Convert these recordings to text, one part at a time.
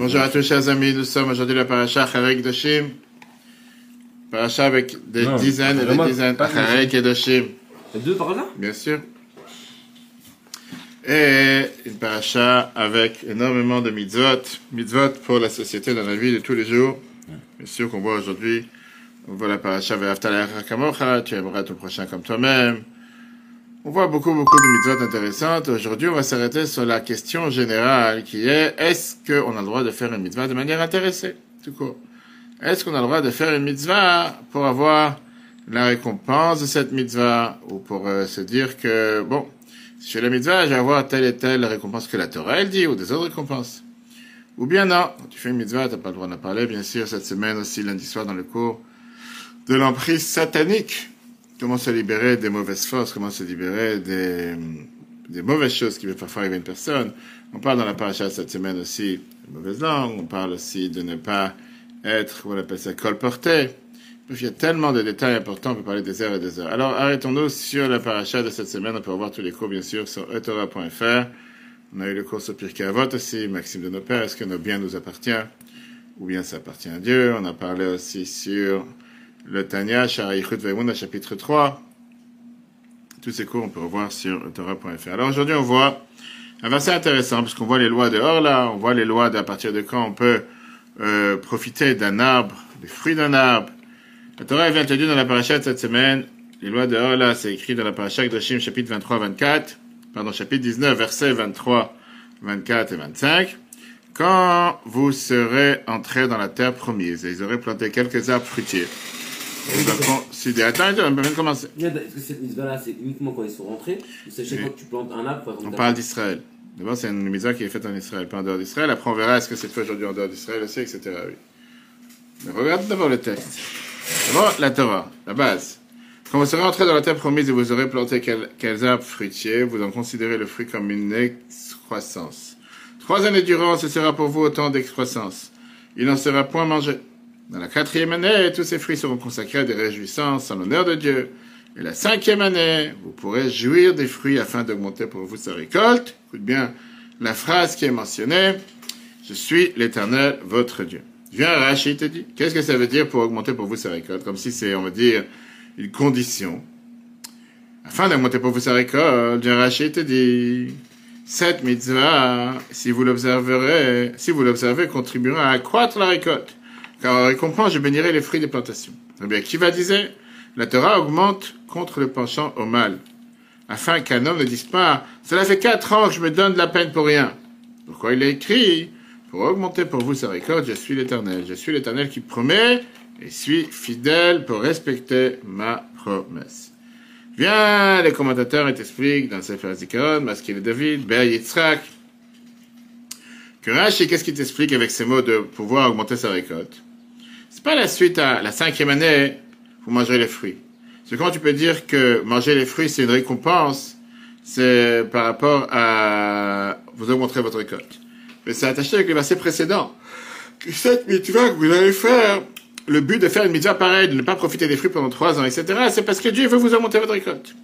Bonjour à tous, chers amis. Nous sommes aujourd'hui la paracha Charek Doshim. Paracha avec des Non, dizaines et des dizaines. pas Charek et Doshim, Il y a deux par là bien sûr. Et une paracha avec énormément de mitzvot. Mitzvot pour la société dans la vie de tous les jours. Bien sûr qu'on voit aujourd'hui, on voit la paracha Ve'aftal Kamocha, tu aimeras ton prochain comme toi-même. On voit beaucoup, beaucoup de mitzvot intéressantes. Aujourd'hui, on va s'arrêter sur la question générale qui est, est-ce qu'on a le droit de faire une mitzvah de manière intéressée, tout court? Est-ce qu'on a le droit de faire une mitzvah pour avoir la récompense de cette mitzvah ou pour euh, se dire que, bon, si je fais la mitzvah, je vais avoir telle et telle récompense que la Torah, elle dit, ou des autres récompenses. Ou bien non, tu fais une mitzvah, t'as pas le droit d'en parler, bien sûr, cette semaine aussi, lundi soir, dans le cours de l'emprise satanique. Comment se libérer des mauvaises forces, comment se libérer des, des mauvaises choses qui peuvent parfois arriver à une personne. On parle dans la paracha cette semaine aussi de mauvaise langue, on parle aussi de ne pas être, on appelle ça, colporté. Il y a tellement de détails importants, on peut parler des heures et des heures. Alors, arrêtons-nous sur la paracha de cette semaine. On peut revoir tous les cours, bien sûr, sur etora.fr. On a eu le cours sur Pirkei Avot aussi, Maxime de nos pères, est-ce que nos biens nous appartiennent ou bien ça appartient à Dieu? On a parlé aussi sur le Tanya, Sharayichut Vaimuna, chapitre 3. Tous ces cours, on peut revoir sur etora.fr. Alors aujourd'hui, on voit un verset intéressant, puisqu'on voit les lois de là, on voit les lois d'à partir de quand on peut euh, profiter d'un arbre, des fruits d'un arbre. La Torah vient te dire dans la paracha cette semaine, les lois de là, c'est écrit dans la paracha de Shim, chapitre 23-24, pardon, chapitre 19, versets 23, 24 et 25. Quand vous serez entrés dans la terre promise, et ils auraient planté quelques arbres fruitiers. Allez considérer, attends, on peut même commencer. C'est uniquement quand ils sont rentrés c'est que tu plantes un arbre On parle d'Israël. D'abord, c'est une mitzvah qui est faite en Israël, pas en dehors d'Israël. Après, on verra est-ce que c'est fait aujourd'hui en dehors d'Israël aussi, etc. Oui. Mais regarde d'abord le texte. D'abord, la Torah, la base. Quand vous serez entré dans la terre promise et vous aurez planté quel- quels arbres fruitiers, vous en considérez le fruit comme une excroissance. Trois années durant, ce sera pour vous autant d'excroissance. Il n'en sera point mangé. Dans la quatrième année, tous ces fruits seront consacrés à des réjouissances en l'honneur de Dieu. Et la cinquième année, vous pourrez jouir des fruits afin d'augmenter pour vous sa récolte. Écoute bien la phrase qui est mentionnée. Je suis l'éternel, votre Dieu. Viens, Rachid te dit. Qu'est-ce que ça veut dire pour augmenter pour vous sa récolte? Comme si c'est, on va dire, une condition. Afin d'augmenter pour vous sa récolte, viens, Rachid te dit. Cette mitzvah, si vous l'observerez, si vous l'observez, contribuera à accroître la récolte. Car en récompense, je bénirai les fruits des plantations. Eh bien, qui va disait? La Torah augmente contre le penchant au mal, afin qu'un homme ne dise pas Cela fait quatre ans que je me donne de la peine pour rien. Pourquoi il a écrit Pour augmenter pour vous sa récolte, je suis l'Éternel. Je suis l'Éternel qui promet et suis fidèle pour respecter ma promesse. Viens, les commentateurs t'expliquent dans Sefer Zikaron, Maskil et David, Ber Yitzhak, que Rashi, qu'est-ce qu'il t'explique avec ces mots de pouvoir augmenter sa récolte? C'est pas la suite à la cinquième année, vous mangerez les fruits. C'est quand tu peux dire que manger les fruits, c'est une récompense, c'est par rapport à vous augmenterez votre récolte. Mais c'est attaché avec le verset précédent. Cette mitzvah que vous allez faire, le but de faire une mitzvah pareille, de ne pas profiter des fruits pendant trois ans, etc., c'est parce que Dieu veut vous augmenter votre récolte.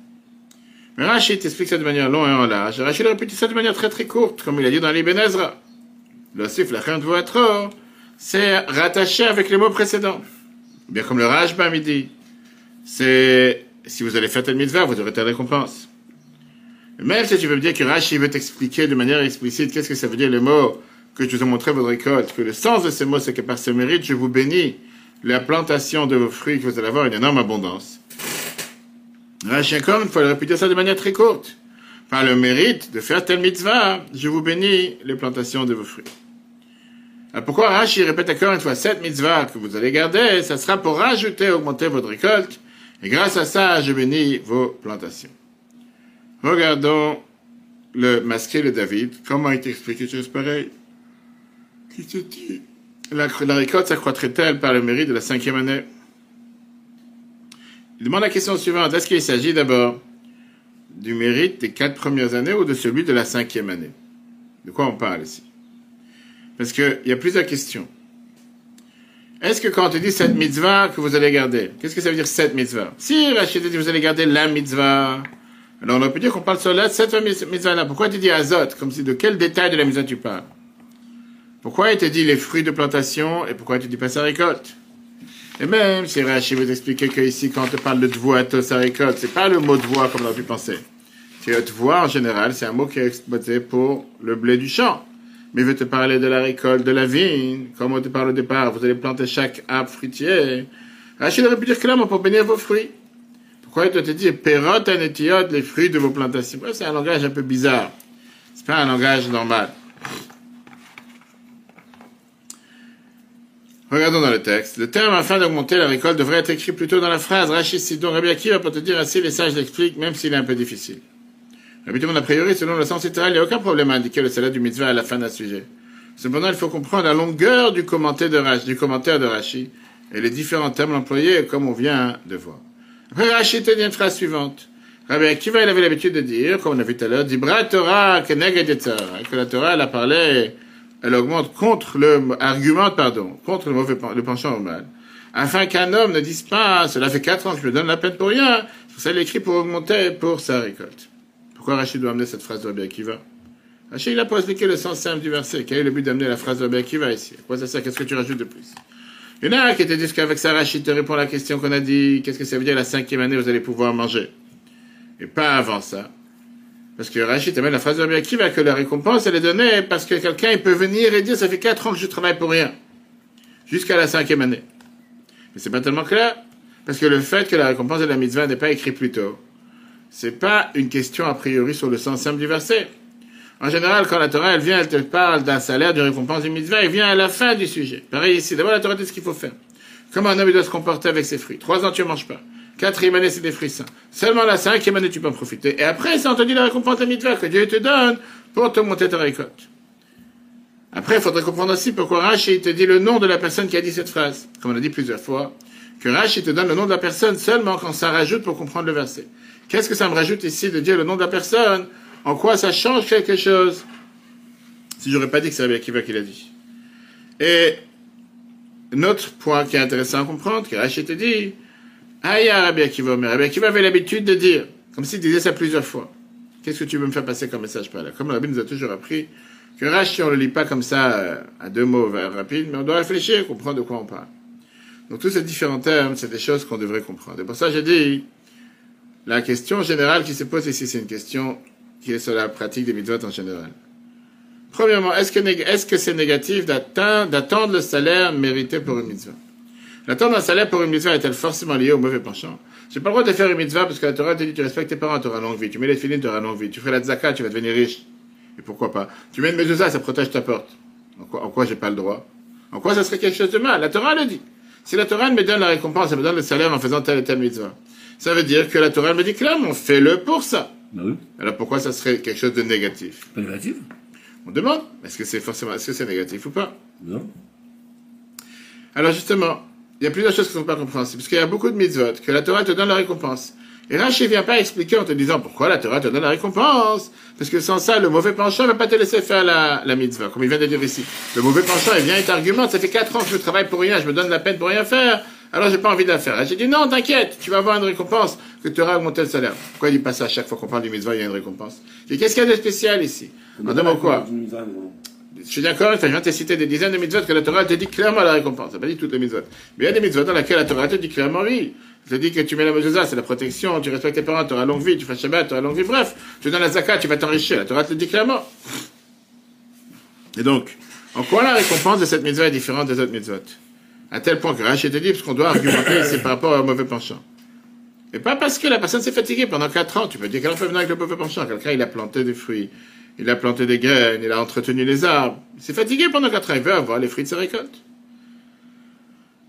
Mais Rachid t'explique ça de manière longue et en large. Rachid répète ça de manière très très courte, comme il a dit dans l'Ibn Ezra. Le sif, la c'est rattaché avec les mots précédents. Bien comme le Rajbam il dit, c'est si vous allez faire telle mitzvah, vous aurez telle récompense. Même si tu veux me dire que Rashi veut t'expliquer de manière explicite qu'est-ce que ça veut dire le mot que je vous ai montré votre récolte, que le sens de ces mots c'est que par ce mérite je vous bénis la plantation de vos fruits que vous allez avoir une énorme abondance. Rashi encore il faut le répéter ça de manière très courte. Par le mérite de faire telle mitzvah, je vous bénis les plantations de vos fruits. Alors pourquoi Rashi répète encore une fois cette mitzvah que vous allez garder, ça sera pour rajouter, augmenter votre récolte, et grâce à ça, je bénis vos plantations. Regardons le masqué de David, comment il t'explique quelque chose pareil? Qui te dit? La, la récolte s'accroîtrait-elle par le mérite de la cinquième année Il demande la question suivante. Est-ce qu'il s'agit d'abord du mérite des quatre premières années ou de celui de la cinquième année? De quoi on parle ici? Parce qu'il y a plusieurs questions. Est-ce que quand on te dit cette mitzvah que vous allez garder, qu'est-ce que ça veut dire cette mitzvah Si Rachid dit vous allez garder la mitzvah, alors on pu dire qu'on parle sur la, cette mitzvah-là. Pourquoi tu dis azot Comme si de quel détail de la mitzvah tu parles? Pourquoi il te dit les fruits de plantation et pourquoi te dit pas sa récolte? Et même si Rachid vous expliquer que ici, quand on te parle de tvoato, sa récolte, c'est pas le mot voix comme on a pu penser. Voix en général, c'est un mot qui est exploité pour le blé du champ. Mais il veut te parler de la récolte de la vigne, comme on te parle au départ, vous allez planter chaque arbre fruitier. Rachid aurait pu dire clairement pour bénir vos fruits. Pourquoi il te dit perot anetiot, les fruits de vos plantations? C'est un langage un peu bizarre. C'est pas un langage normal. Regardons dans le texte. Le terme afin d'augmenter la récolte devrait être écrit plutôt dans la phrase Rachid Sidon Rabbi Akiva pour te dire ainsi les sages l'expliquent, même s'il est un peu difficile. Habituellement, a priori, selon le sens littéral, il n'y a aucun problème à indiquer le salaire du mitzvah à la fin d'un sujet. Cependant, il faut comprendre la longueur du commentaire de Rashi, du commentaire de Rashi et les différents termes employés comme on vient de voir. Après, Rashi te dit une phrase suivante. Rabbi Akiva, il avait l'habitude de dire, comme on a vu tout à l'heure, Dibra Torah que la Torah, elle a parlé elle augmente contre le, argumente, pardon, contre le mauvais, le penchant au mal. Afin qu'un homme ne dise pas, cela fait quatre ans que je me donne la peine pour rien, ça l'écrit pour augmenter pour sa récolte. Pourquoi Rachid doit amener cette phrase de Rabbi Akiva Rachid, il a pas expliqué le sens simple du verset. Quel est le but d'amener la phrase de Rabbi Akiva ici ça Qu'est-ce que tu rajoutes de plus Il y en a qui te disent qu'avec ça, Rachid te répond à la question qu'on a dit, qu'est-ce que ça veut dire la cinquième année, vous allez pouvoir manger Et pas avant ça. Parce que Rachid amène la phrase de Rabbi Akiva que la récompense, elle est donnée parce que quelqu'un, peut venir et dire, ça fait quatre ans que je travaille pour rien. Jusqu'à la cinquième année. Mais c'est pas tellement clair. Parce que le fait que la récompense de la mitzvah n'est pas écrite plus tôt, c'est pas une question a priori sur le sens simple du verset. En général, quand la Torah, elle vient, elle te parle d'un salaire, d'une récompense du mitzvah, elle vient à la fin du sujet. Pareil ici. D'abord, la Torah dit ce qu'il faut faire. Comment un homme doit se comporter avec ses fruits? Trois ans, tu ne manges pas. Quatrième année, c'est des fruits sains. Seulement la cinquième année, tu peux en profiter. Et après, c'est entendu la récompense de mitzvah que Dieu te donne pour te monter ta récolte. Après, il faudrait comprendre aussi pourquoi Rashi te dit le nom de la personne qui a dit cette phrase. Comme on a dit plusieurs fois, que Rashi te donne le nom de la personne seulement quand ça rajoute pour comprendre le verset. Qu'est-ce que ça me rajoute ici de dire le nom de la personne? En quoi ça change quelque chose? Si j'aurais pas dit que c'est Rabbi Akiva qui l'a dit. Et notre point qui est intéressant à comprendre, que Rachid te dit, Aïe, Rabbi Akiva, mais Rabbi Akiva avait l'habitude de dire, comme s'il disait ça plusieurs fois. Qu'est-ce que tu veux me faire passer comme message par là? Comme Rabbi nous a toujours appris que Rashi, on ne le lit pas comme ça euh, à deux mots rapides, mais on doit réfléchir, comprendre de quoi on parle. Donc tous ces différents termes, c'est des choses qu'on devrait comprendre. Et pour ça, j'ai dit, la question générale qui se pose ici, c'est une question qui est sur la pratique des mitzvot en général. Premièrement, est-ce que est-ce c'est négatif d'attendre le salaire mérité pour une mitzvah? L'attendre un salaire pour une mitzvah est-elle forcément liée au mauvais penchant? J'ai pas le droit de faire une mitzvah parce que la Torah te dit tu respectes tes parents, tu auras longue vie. Tu mets les filines, tu auras longue vie. Tu ferais la tzaka, tu vas devenir riche. Et pourquoi pas? Tu mets une mezuzah, ça protège ta porte. En quoi, quoi j'ai pas le droit? En quoi ça serait quelque chose de mal? La Torah le dit. Si la Torah me donne la récompense, elle me donne le salaire en faisant telle et telle mitzvah. Ça veut dire que la Torah me dit clairement, fais-le pour ça. Bah oui. Alors pourquoi ça serait quelque chose de négatif? Pas négatif On demande, est-ce que c'est forcément, est-ce que c'est négatif ou pas? Non. Alors justement, il y a plusieurs choses qui ne sont pas compréhensibles, parce qu'il y a beaucoup de mitzvot, que la Torah te donne la récompense. Et Rashi ne vient pas expliquer en te disant pourquoi la Torah te donne la récompense. Parce que sans ça, le mauvais penchant ne va pas te laisser faire la, la mitzvah, comme il vient de dire ici. Le mauvais penchant, il vient et t'argumente, ça fait quatre ans que je travaille pour rien, je me donne la peine pour rien faire. Alors j'ai pas envie de la faire. J'ai dit non, t'inquiète, tu vas avoir une récompense que tu auras augmenté le salaire. Pourquoi il dit pas ça à chaque fois qu'on parle du mitzvah, il y a une récompense? Et qu'est-ce qu'il y a de spécial ici? En deux mots quoi? Je suis d'accord, je viens de te citer des dizaines de mitzvot que la Torah te dit clairement la récompense. Ça pas dit toutes les mitzvot. Mais il y a des mitzvot dans lesquelles la Torah te dit clairement oui. Elle te dit que tu mets la mezuzah, c'est la protection, tu respectes tes parents, tu auras longue vie, tu fais Shabbat, tu auras longue vie, bref. Tu donnes la zakat, tu vas t'enrichir. La Torah te le dit clairement. Et donc, en quoi la récompense de cette mitzvah est différente des autres mitzvot? À tel point que Rachid te dit, parce qu'on doit argumenter, c'est par rapport au mauvais penchant. Et pas parce que la personne s'est fatiguée pendant 4 ans. Tu peux dire qu'elle a fait venir avec le mauvais penchant. Quelqu'un, il a planté des fruits, il a planté des graines, il a entretenu les arbres. Il s'est fatigué pendant 4 ans. Il veut avoir les fruits de ses récoltes.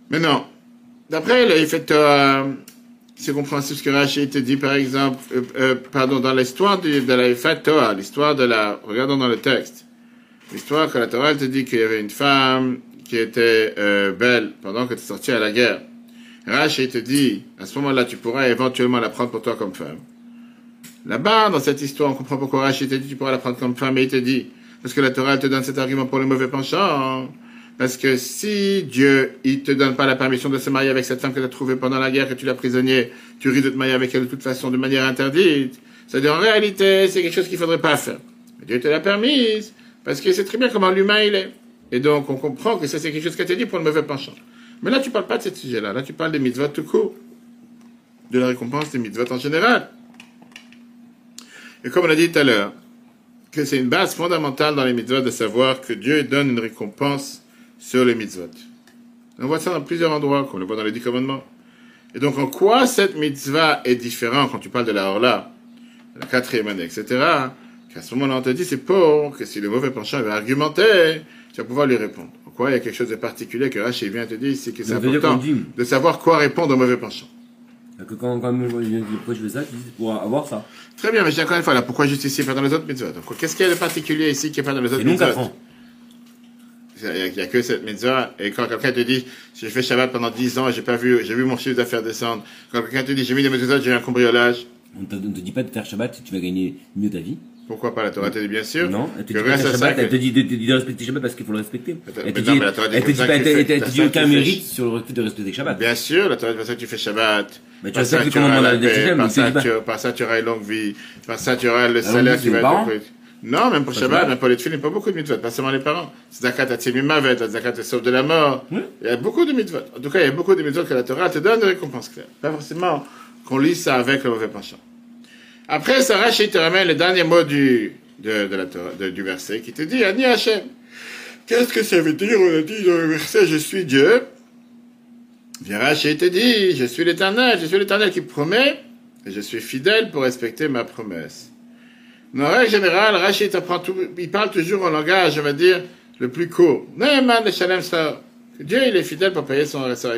Mais non. D'après l'effet Torah, c'est compréhensible ce que Rachid te dit, par exemple, euh, euh, pardon, dans l'histoire de, de la Torah, l'histoire de la, regardons dans le texte. L'histoire que la Torah te dit qu'il y avait une femme qui était euh, belle pendant que tu es sorti à la guerre. Rachid te dit, à ce moment-là, tu pourras éventuellement la prendre pour toi comme femme. Là-bas, dans cette histoire, on comprend pourquoi Rachid te dit, tu pourras la prendre comme femme, et il te dit, parce que la Torah te donne cet argument pour le mauvais penchant. Parce que si Dieu, il te donne pas la permission de se marier avec cette femme que tu as trouvée pendant la guerre, que tu l'as prisonnier, tu risques de te marier avec elle de toute façon de manière interdite. C'est-à-dire, en réalité, c'est quelque chose qu'il faudrait pas faire. Mais Dieu te l'a permise, parce qu'il sait très bien comment l'humain il est. Et donc, on comprend que ça, c'est quelque chose qui a été dit pour le mauvais penchant. Mais là, tu parles pas de ce sujet-là. Là, tu parles des mitzvot tout court. De la récompense des mitzvot en général. Et comme on a dit tout à l'heure, que c'est une base fondamentale dans les mitzvot de savoir que Dieu donne une récompense sur les mitzvot. On voit ça dans plusieurs endroits, comme on le voit dans les dix commandements. Et donc, en quoi cette mitzvah est différente quand tu parles de la Horla, la quatrième année, etc., qu'à ce moment-là, on te dit, c'est pour que si le mauvais penchant va argumenter, tu vas pouvoir lui répondre. En quoi il y a quelque chose de particulier que Rachid vient te dire ici, que c'est important dit- de savoir quoi répondre au mauvais penchant. Que quand, quand je dis pourquoi je fais ça, tu dis pour avoir ça. Très bien, mais je dis encore une fois, là, pourquoi justifier pas dans les autres Donc, Qu'est-ce qu'il y a de particulier ici qui n'est pas dans les autres Et qu'apprend. Il n'y a, que cette mitzvah. Et quand quelqu'un te dit, j'ai fait Shabbat pendant 10 ans et j'ai pas vu, j'ai vu mon chiffre d'affaires descendre. Quand quelqu'un te dit, j'ai mis des mitzvot, j'ai eu un cambriolage. On te, on te dit pas de faire Shabbat si tu vas gagner mieux ta vie. Pourquoi pas La Torah te dit bien sûr. Non, elle te que dit pas de Shabbat, elle que- te dit de, de, de respecter Shabbat parce qu'il faut le respecter. Elle te dit, non, mais la Torah dit elle te dit pas, que elle te- dit aucun que mérite sur le respect de respecter Shabbat. Bien sûr, la Torah dit, ça tu fais Shabbat. Mais tu respectes tu le commandement de la paix, par ça tu, par ça tu auras une longue vie, par ça tu auras le salaire qui va être Non, même pour Shabbat, même pour les filles, pas beaucoup de mitzvot, pas seulement les parents. Zakat atzil mavet, la zakat te sauve de la mort. Oui. Il y a beaucoup de mitzvot. En tout cas, il y a beaucoup de mitzvot que la Torah te donne des récompenses claires. Pas forcément qu'on lit ça avec le mauvais penchant. Après, Sarah, il te ramène le dernier mot du, de, de la de- du verset qui te dit, Ani Hachem. Qu'est-ce que ça veut dire? On a dit dans le verset, je suis Dieu. Viens Rachel te dit, je suis l'éternel, je suis l'éternel qui promet, et je suis fidèle pour respecter ma promesse. En règle générale, Rachid apprend tout, il parle toujours en langage, on va dire, le plus court. Dieu, il est fidèle pour payer son sa-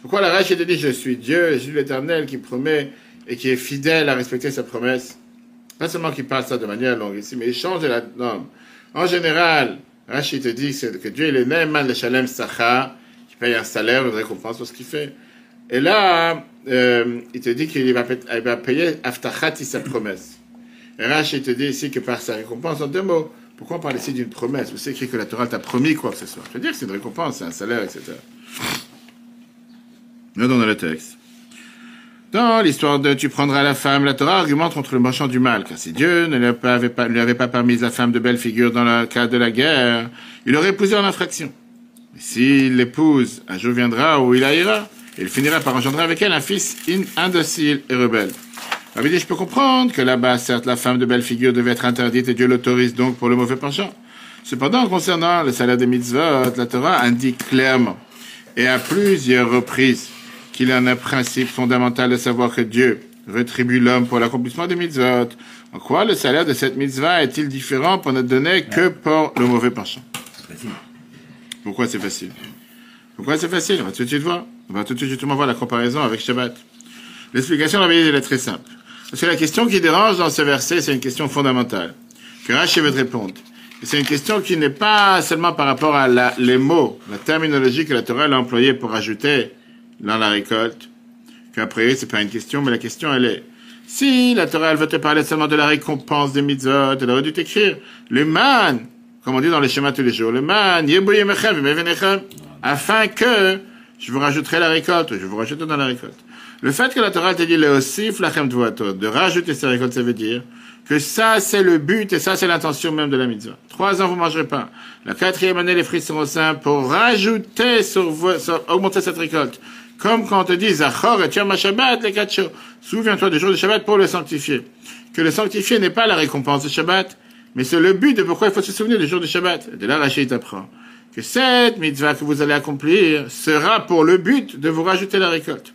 Pourquoi la Rachid dit, je suis Dieu, je suis l'éternel qui promet et qui est fidèle à respecter sa promesse. Pas seulement qu'il parle ça de manière longue ici, mais il change de la norme. En général, Rachid te dit que Dieu, il est Neeman le Shalem Sachar, qui paye un salaire, une récompense pour ce qu'il fait. Et là, euh, il te dit qu'il va, payer Aftachati sa promesse. Et Rachid te dit ici que par sa récompense, en deux mots, pourquoi on parle ici d'une promesse? Où c'est écrit que la Torah t'a promis quoi que ce soit Je veux dire que c'est une récompense, c'est un salaire, etc. Nous dans le texte. Dans l'histoire de tu prendras la femme, la Torah argumente contre le marchand du mal, car si Dieu ne lui avait pas, permis la femme de belle figure dans le cas de la guerre, il aurait épousé en infraction. Mais s'il l'épouse, un jour viendra où il haïra, et il finira par engendrer avec elle un fils in- indocile et rebelle. Rabbi dit, je peux comprendre que là-bas, certes, la femme de belle figure devait être interdite et Dieu l'autorise donc pour le mauvais penchant. Cependant, concernant le salaire des mitzvot, la Torah indique clairement et à plusieurs reprises qu'il en est un principe fondamental de savoir que Dieu rétribue l'homme pour l'accomplissement des mitzvot. En quoi le salaire de cette mitzvah est-il différent pour ne donner que pour le mauvais penchant? Pourquoi c'est facile? Pourquoi c'est facile? On va tout de suite voir. On va tout de suite justement voir la comparaison avec Shabbat. L'explication de la est très simple. Parce que la question qui dérange dans ce verset, c'est une question fondamentale. Que Rachid veut te répondre. Et c'est une question qui n'est pas seulement par rapport à la- les mots, la terminologie que la Torah a employée pour ajouter dans la récolte. Qu'après, c'est pas une question, mais la question, elle est, si la Torah, elle veut te parler seulement de la récompense des mitzvot, elle aurait dû t'écrire, le man, comme on dit dans les schémas tous les jours, le man, afin que je vous rajouterai la récolte, je vous rajoute dans la récolte. Le fait que la Torah te dit le tvoatot, de rajouter sa récolte, ça veut dire que ça, c'est le but et ça, c'est l'intention même de la mitzvah. Trois ans, vous mangerez pas. La quatrième année, les fruits seront sains pour rajouter sur- augmenter cette récolte. Comme quand on te dit, Zachor et Yom Shabbat, les. Souviens-toi du jour de Shabbat pour le sanctifier. Que le sanctifier n'est pas la récompense de Shabbat, mais c'est le but de pourquoi il faut se souvenir du jour de Shabbat. De là, Rachid apprend que cette mitzvah que vous allez accomplir sera pour le but de vous rajouter la récolte.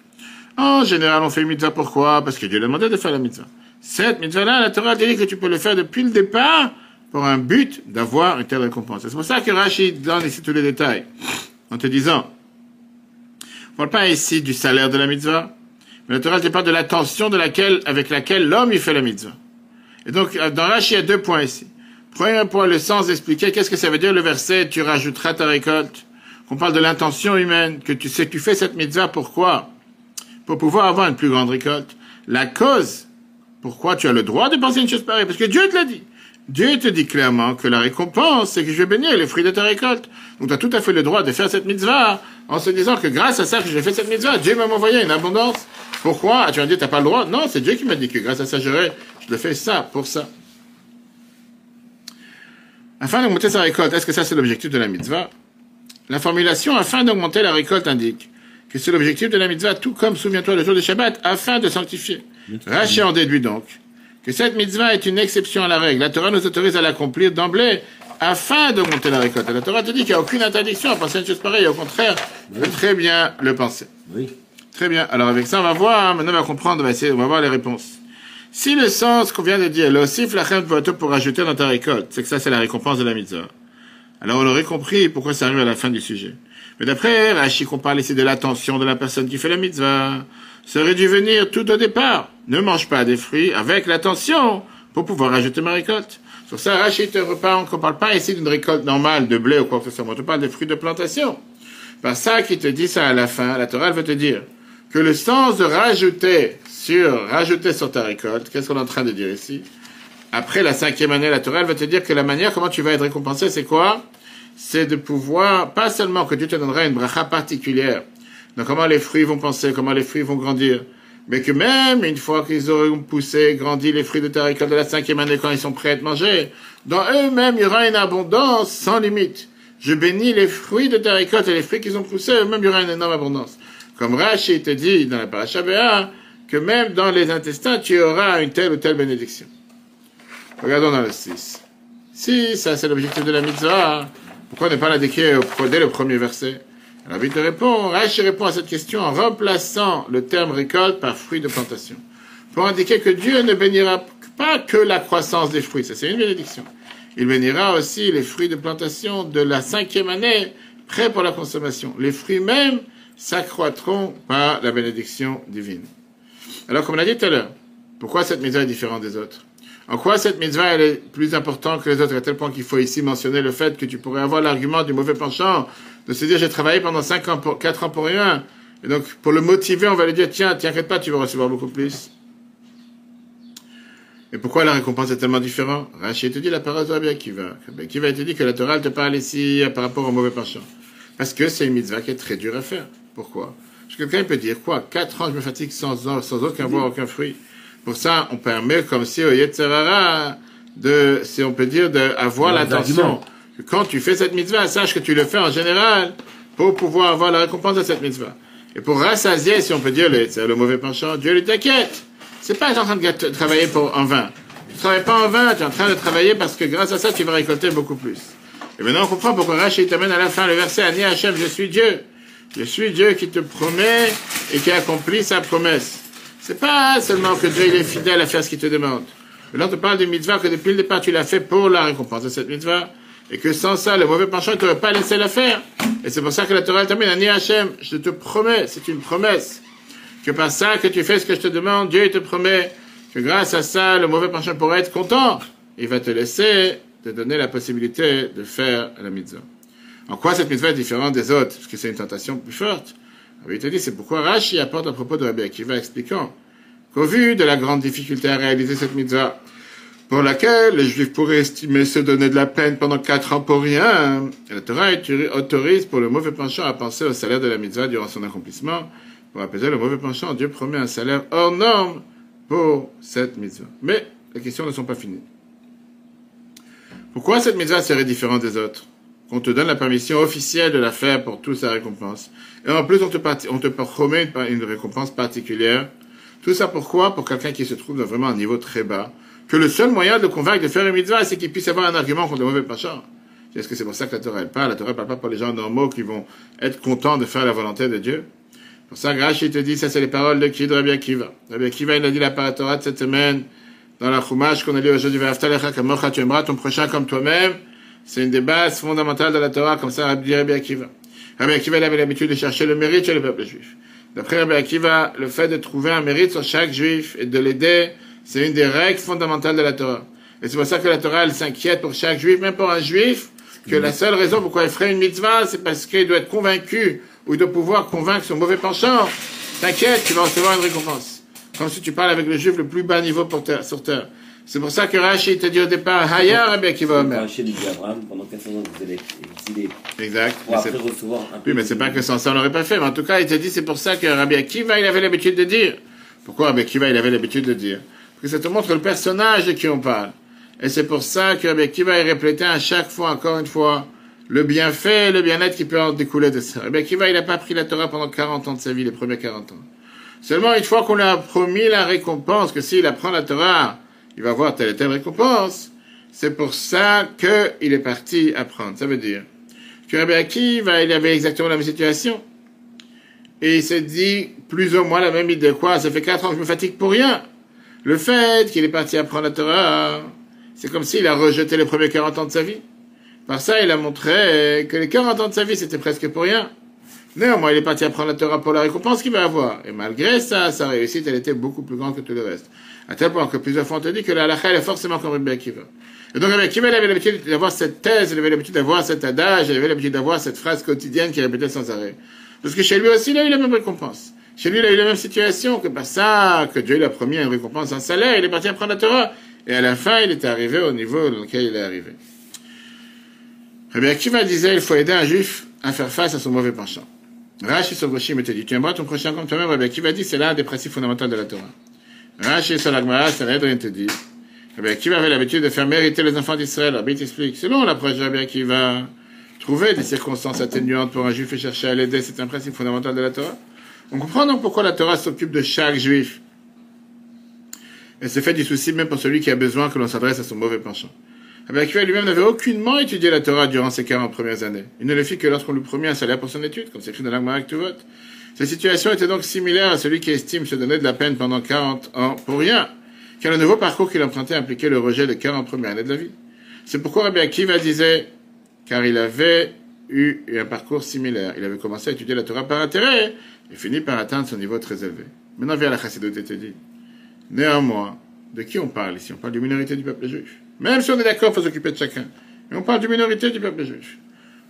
En général, on fait une mitzvah pourquoi? Parce que Dieu demandé de faire la mitzvah. Cette mitzvah-là, la Torah dit que tu peux le faire depuis le départ pour un but d'avoir une telle récompense. C'est pour ça que Rachid donne ici tous les détails. En te disant, on parle pas ici du salaire de la mitzvah, mais la Torah parle de l'attention de laquelle, avec laquelle l'homme il fait la mitzvah. Et donc, euh, dans Rachid, il y a deux points ici. Premier point, le sens d'expliquer qu'est-ce que ça veut dire le verset, tu rajouteras ta récolte? On parle de l'intention humaine, que tu sais, tu fais cette mitzvah, pourquoi? Pour pouvoir avoir une plus grande récolte. La cause, pourquoi tu as le droit de penser une chose pareille? Parce que Dieu te l'a dit. Dieu te dit clairement que la récompense, c'est que je vais bénir les fruits de ta récolte. Donc tu as tout à fait le droit de faire cette mitzvah en se disant que grâce à ça que j'ai fait cette mitzvah, Dieu m'a envoyé une abondance. Pourquoi? Tu vas dire, t'as pas le droit? Non, c'est Dieu qui m'a dit que grâce à ça, j'aurais, je le fais ça, pour ça. Afin d'augmenter sa récolte, est-ce que ça c'est l'objectif de la mitzvah? La formulation afin d'augmenter la récolte indique que c'est l'objectif de la mitzvah, tout comme, souviens-toi, le jour de Shabbat, afin de sanctifier. Rachi en déduit donc que cette mitzvah est une exception à la règle. La Torah nous autorise à l'accomplir d'emblée afin d'augmenter la récolte. la Torah te dit qu'il n'y a aucune interdiction à penser une chose pareille. Au contraire, on peut très bien le penser. Oui. Très bien. Alors avec ça, on va voir, maintenant on va comprendre, on va essayer, on va voir les réponses. Si le sens qu'on vient de dire, l'ossif la pour rajouter dans ta récolte, c'est que ça c'est la récompense de la mitzvah. Alors on aurait compris pourquoi ça arrive à la fin du sujet. Mais d'après Rachid, qu'on parle ici de l'attention de la personne qui fait la mitzvah, ça aurait dû venir tout au départ. Ne mange pas des fruits avec l'attention pour pouvoir rajouter ma récolte. Sur ça, Rachid te reparle, on ne parle pas ici d'une récolte normale de blé ou quoi que ce soit. On te parle des fruits de plantation. Par ça qui te dit ça à la fin, la Torah veut te dire que le sens de rajouter sur, rajouter sur ta récolte, qu'est-ce qu'on est en train de dire ici? Après la cinquième année, la Torah veut te dire que la manière comment tu vas être récompensé, c'est quoi? C'est de pouvoir, pas seulement que Dieu te donnera une bracha particulière, donc comment les fruits vont penser, comment les fruits vont grandir, mais que même une fois qu'ils auront poussé, grandi les fruits de ta récolte de la cinquième année quand ils sont prêts à être mangés, dans eux-mêmes il y aura une abondance sans limite. Je bénis les fruits de ta récolte et les fruits qu'ils ont poussés, eux-mêmes il y aura une énorme abondance. Comme Rachid te dit dans la paracha Béa, que même dans les intestins, tu auras une telle ou telle bénédiction. Regardons dans le 6. Si ça c'est l'objectif de la mitzvah, pourquoi ne pas l'indiquer dès le premier verset? Alors vite répond, Rachid répond à cette question en remplaçant le terme récolte par fruit de plantation. Pour indiquer que Dieu ne bénira pas que la croissance des fruits, ça c'est une bénédiction. Il bénira aussi les fruits de plantation de la cinquième année, prêts pour la consommation. Les fruits même s'accroîtront par la bénédiction divine. Alors, comme on l'a dit tout à l'heure, pourquoi cette mitzvah est différente des autres? En quoi cette mitzvah elle est plus importante que les autres, à tel point qu'il faut ici mentionner le fait que tu pourrais avoir l'argument du mauvais penchant, de se dire j'ai travaillé pendant 5 ans pour, 4 ans pour rien, et donc pour le motiver, on va lui dire tiens, t'inquiète pas, tu vas recevoir beaucoup plus. Et pourquoi la récompense est tellement différente? Rachid te dit la parole de Rabbi Akiva. Rabbi Akiva te dit que la Torah te parle ici par rapport au mauvais penchant. Parce que c'est une mitzvah qui est très dure à faire. Pourquoi? Parce que quelqu'un peut dire quoi Quatre ans je me fatigue sans, sans aucun bois, aucun fruit. Pour ça, on permet comme si au Yetzerara de, si on peut dire, d'avoir l'attention. Quand tu fais cette mitzvah, sache que tu le fais en général pour pouvoir avoir la récompense de cette mitzvah. Et pour rassasier, si on peut dire, le, mauvais penchant, Dieu lui t'inquiète. C'est pas en train de travailler pour, en vain. Tu travailles pas en vain, tu es en train de travailler parce que grâce à ça, tu vas récolter beaucoup plus. Et maintenant, on comprend pourquoi Rachid t'amène à la fin le verset Ani Hachem, je suis Dieu. Je suis Dieu qui te promet et qui accomplit sa promesse. C'est pas seulement que Dieu il est fidèle à faire ce qu'il te demande. Là, on te parle de mitzvah que depuis le départ, tu l'as fait pour la récompense de cette mitzvah. Et que sans ça, le mauvais penchant ne t'aurait pas laissé la faire. Et c'est pour ça que la Torah termine Ani Hachem, je te promets, c'est une promesse. Que par ça que tu fais ce que je te demande, Dieu te promet que grâce à ça, le mauvais penchant pourrait être content. Il va te laisser te donner la possibilité de faire la mitzvah. En quoi cette mitzvah est différente des autres? Parce que c'est une tentation plus forte. il te dit, c'est pourquoi Rashi apporte à propos de Rabbi Akiva expliquant qu'au vu de la grande difficulté à réaliser cette mitzvah, pour laquelle les Juifs pourraient estimer se donner de la peine pendant quatre ans pour rien, la Torah autorise pour le mauvais penchant à penser au salaire de la mitzvah durant son accomplissement. Pour apaiser le mauvais penchant, Dieu promet un salaire hors norme pour cette mitzvah. Mais les questions ne sont pas finies. Pourquoi cette mitzvah serait différente des autres? On te donne la permission officielle de la faire pour toute sa récompense. Et en plus, on te, on te promet une, récompense particulière. Tout ça pourquoi? Pour quelqu'un qui se trouve dans vraiment un niveau très bas. Que le seul moyen de convaincre de faire une mitzvah, c'est qu'il puisse avoir un argument contre le mauvais pachar. Est-ce que c'est pour ça que la Torah elle parle? La Torah ne parle pas pour les gens normaux qui vont être contents de faire la volonté de Dieu. Pour ça, Grachi te dit, ça c'est les paroles de qui de Rabbi Akiva. Rabbi Akiva, il a dit la Torah de cette semaine dans la Chumash qu'on a lu aujourd'hui, tu aimeras ton prochain comme toi-même. C'est une des bases fondamentales de la Torah, comme ça Rabbi Akiva. Rabbi Akiva il avait l'habitude de chercher le mérite chez le peuple juif. D'après Rabbi Akiva, le fait de trouver un mérite sur chaque juif et de l'aider, c'est une des règles fondamentales de la Torah. Et c'est pour ça que la Torah, elle s'inquiète pour chaque juif, même pour un juif, que la seule raison pourquoi il ferait une mitzvah, c'est parce qu'il doit être convaincu, ou il doit pouvoir convaincre son mauvais penchant. T'inquiète, tu vas recevoir une récompense. Comme si tu parles avec le juif le plus bas niveau pour terre, sur terre. C'est pour ça que Rachid t'a dit au départ, Haya Rabbi Akiva Omer. Rachid dit à Abraham, pendant 400 ans, vous allez exilé. Exact. Pour après recevoir un peu Oui, mais c'est pas que sans ça on l'aurait pas fait. Mais en tout cas, il t'a dit, c'est pour ça que Rabbi Akiva, il avait l'habitude de dire. Pourquoi Rabbi Akiva, il avait l'habitude de dire? Que ça te montre le personnage de qui on parle. Et c'est pour ça que Rabbi Akiva est répété à chaque fois, encore une fois, le bienfait, le bien-être qui peut en découler de ça. Rabbi Akiva, il n'a pas pris la Torah pendant 40 ans de sa vie, les premiers 40 ans. Seulement une fois qu'on lui a promis la récompense, que s'il apprend la Torah, il va avoir telle et telle récompense, c'est pour ça qu'il est parti apprendre. Ça veut dire que Rabbi Akiva, il avait exactement la même situation. Et il s'est dit plus ou moins la même idée. Quoi? Ça fait 4 ans que je me fatigue pour rien. Le fait qu'il est parti apprendre la Torah, c'est comme s'il a rejeté les premiers 40 ans de sa vie. Par ça, il a montré que les 40 ans de sa vie, c'était presque pour rien. Néanmoins, il est parti apprendre la Torah pour la récompense qu'il va avoir. Et malgré ça, sa réussite, elle était beaucoup plus grande que tout le reste. À tel point que plusieurs fois on te dit que la halakha, elle est forcément comme Rabbi Akiva. Et donc Rabbi Akiva, il avait l'habitude d'avoir cette thèse, il avait l'habitude d'avoir cet adage, il avait l'habitude d'avoir cette phrase quotidienne qu'il répétait sans arrêt. Parce que chez lui aussi, il a eu la même récompense. Chez lui, il a eu la même situation, que ça, que Dieu lui a promis une récompense, un salaire, il est parti apprendre la Torah. Et à la fin, il est arrivé au niveau dans lequel il est arrivé. Rabbi Akiva disait, il faut aider un juif à faire face à son mauvais penchant? Rashi sur Goshim te dit, tu aimeras ton prochain comme toi-même, Rabbi Akiva dit, c'est l'un des principes fondamentaux de la Torah. Rashi sur l'Agmara, Sanhedrin te dit, Rabbi Akiva avait l'habitude de faire mériter les enfants d'Israël? Rabbi t'explique, selon l'approche de Rabbi Akiva, trouver des circonstances atténuantes pour un juif et chercher à l'aider, c'est un principe fondamental de la Torah. On comprend donc pourquoi la Torah s'occupe de chaque juif? Et se fait du souci même pour celui qui a besoin que l'on s'adresse à son mauvais penchant. Rabbi Akiva lui-même n'avait aucunement étudié la Torah durant ses 40 premières années. Il ne le fit que lorsqu'on lui promit un salaire pour son étude, comme c'est écrit dans l'Agmara Tuvot. Cette situation était donc similaire à celui qui estime se donner de la peine pendant 40 ans pour rien, car le nouveau parcours qu'il empruntait impliquait le rejet des 40 premières années de la vie. C'est pourquoi Rabbi Akiva disait, car il avait eu un parcours similaire. Il avait commencé à étudier la Torah par intérêt et fini par atteindre son niveau très élevé. Maintenant, vient la chassidoute et te dit, néanmoins, de qui on parle ici? On parle d'une minorité du peuple juif. Même si on est d'accord, il faut s'occuper de chacun. Mais on parle d'une minorité du peuple juif.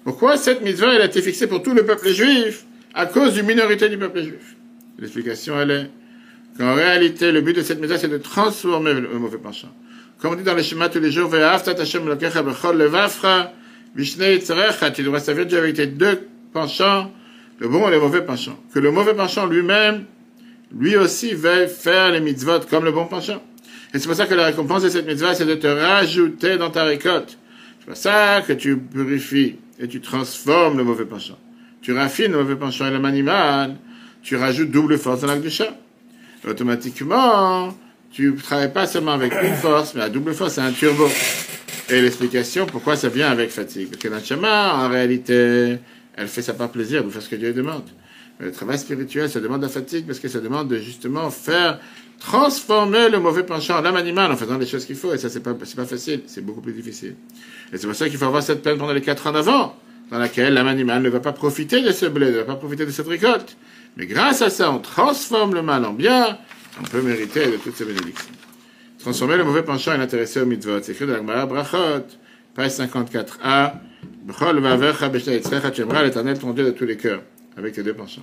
Pourquoi cette mitzvah, elle a été fixée pour tout le peuple juif à cause d'une minorité du peuple juif? L'explication, elle est qu'en réalité, le but de cette mitzvah, c'est de transformer le mauvais penchant. Comme on dit dans les schémas tous les jours, tu devrais servir Dieu avec deux penchants, le bon et le mauvais penchant. Que le mauvais penchant lui-même, lui aussi, veuille faire les mitzvot comme le bon penchant. Et c'est pour ça que la récompense de cette mitzvah, c'est de te rajouter dans ta récolte. C'est pour ça que tu purifies et tu transformes le mauvais penchant. Tu raffines le mauvais penchant et l'âme animal, tu rajoutes double force dans l'acte du chat. Automatiquement, tu travailles pas seulement avec une force, mais à double force, c'est un turbo. Et l'explication, pourquoi ça vient avec fatigue. Parce que la chama, en réalité, elle fait ça par plaisir, de faire ce que Dieu demande. Mais le travail spirituel, ça demande la fatigue parce que ça demande de justement faire transformer le mauvais penchant en l'âme animale en faisant les choses qu'il faut. Et ça, c'est pas, pas facile, c'est beaucoup plus difficile. Et c'est pour ça qu'il faut avoir cette peine pendant les quatre ans d'avant, dans laquelle l'âme animale ne va pas profiter de ce blé, ne va pas profiter de cette récolte. Mais grâce à ça, on transforme le mal en bien, on peut mériter de toutes ces bénédictions. Transformer le mauvais penchant et l'intéresser au mitzvot. C'est écrit dans la Brachot, page 54a. B'chol vavecha b'shnei yitzrecha, tu aimeras l'éternel ton Dieu de tous les cœurs, avec tes deux penchants.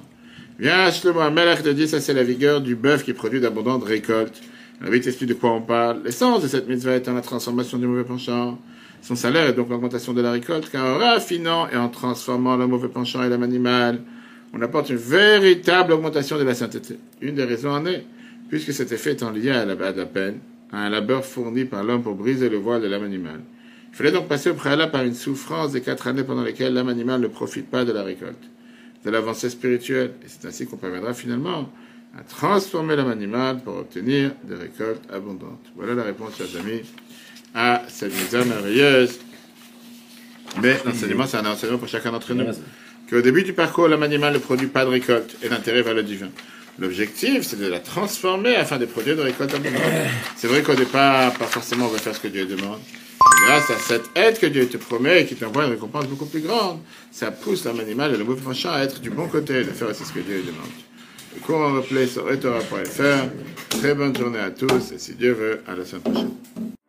Viens, Shlomo Amelech te dit, ça c'est la vigueur du bœuf qui produit d'abondantes récoltes. La vie t'explique de quoi on parle. L'essence de cette mitzvah étant la transformation du mauvais penchant. Son salaire est donc l'augmentation de la récolte, car en raffinant et en transformant le mauvais penchant et l'âme animale, on apporte une véritable augmentation de la sainteté. Une des raisons en est, puisque cet effet étant lié à la, à la peine, à un labeur fourni par l'homme pour briser le voile de l'âme animale. Il fallait donc passer au préalable par une souffrance des quatre années pendant lesquelles l'âme animale ne profite pas de la récolte, de l'avancée spirituelle. Et c'est ainsi qu'on parviendra finalement à transformer l'âme animale pour obtenir des récoltes abondantes. Voilà la réponse, chers amis, à cette mise merveilleuse. Mais l'enseignement, c'est un enseignement pour chacun d'entre nous. Qu'au début du parcours, l'âme animale ne produit pas de récolte et l'intérêt vers le divin. L'objectif, c'est de la transformer afin de produire de récoltes abondantes. C'est vrai qu'au départ, pas forcément on va faire ce que Dieu demande. Grâce à cette aide que Dieu te promet et qui t'envoie une récompense beaucoup plus grande, ça pousse l'homme animal et le mauvais penchant à être du bon côté, de faire aussi ce que Dieu demande. Le cours en replay sur etora.fr. Très bonne journée à tous et si Dieu veut, à la semaine prochaine.